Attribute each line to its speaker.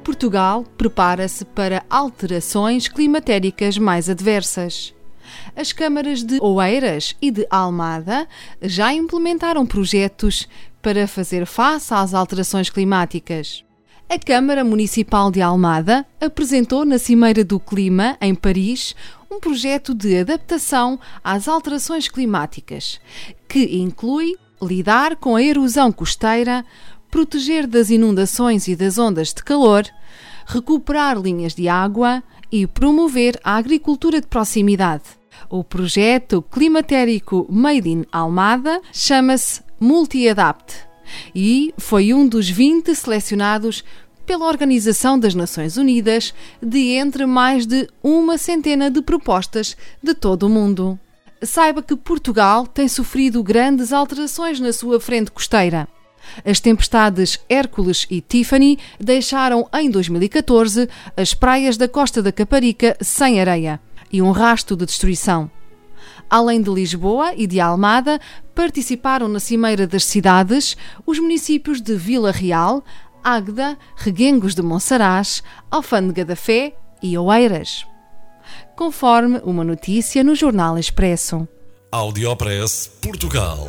Speaker 1: Portugal prepara-se para alterações climatéricas mais adversas. As câmaras de Oeiras e de Almada já implementaram projetos para fazer face às alterações climáticas. A Câmara Municipal de Almada apresentou na Cimeira do Clima, em Paris, um projeto de adaptação às alterações climáticas, que inclui lidar com a erosão costeira, proteger das inundações e das ondas de calor, recuperar linhas de água e promover a agricultura de proximidade. O projeto climatérico Made in Almada chama-se Multi-Adapt e foi um dos 20 selecionados pela Organização das Nações Unidas de entre mais de uma centena de propostas de todo o mundo. Saiba que Portugal tem sofrido grandes alterações na sua frente costeira. As tempestades Hércules e Tiffany deixaram em 2014 as praias da costa da Caparica sem areia e um rasto de destruição. Além de Lisboa e de Almada, participaram na Cimeira das Cidades os municípios de Vila Real, Águeda, Reguengos de Monsaraz, Alfândega da Fé e Oeiras. Conforme uma notícia no Jornal Expresso.
Speaker 2: Audiopress Portugal.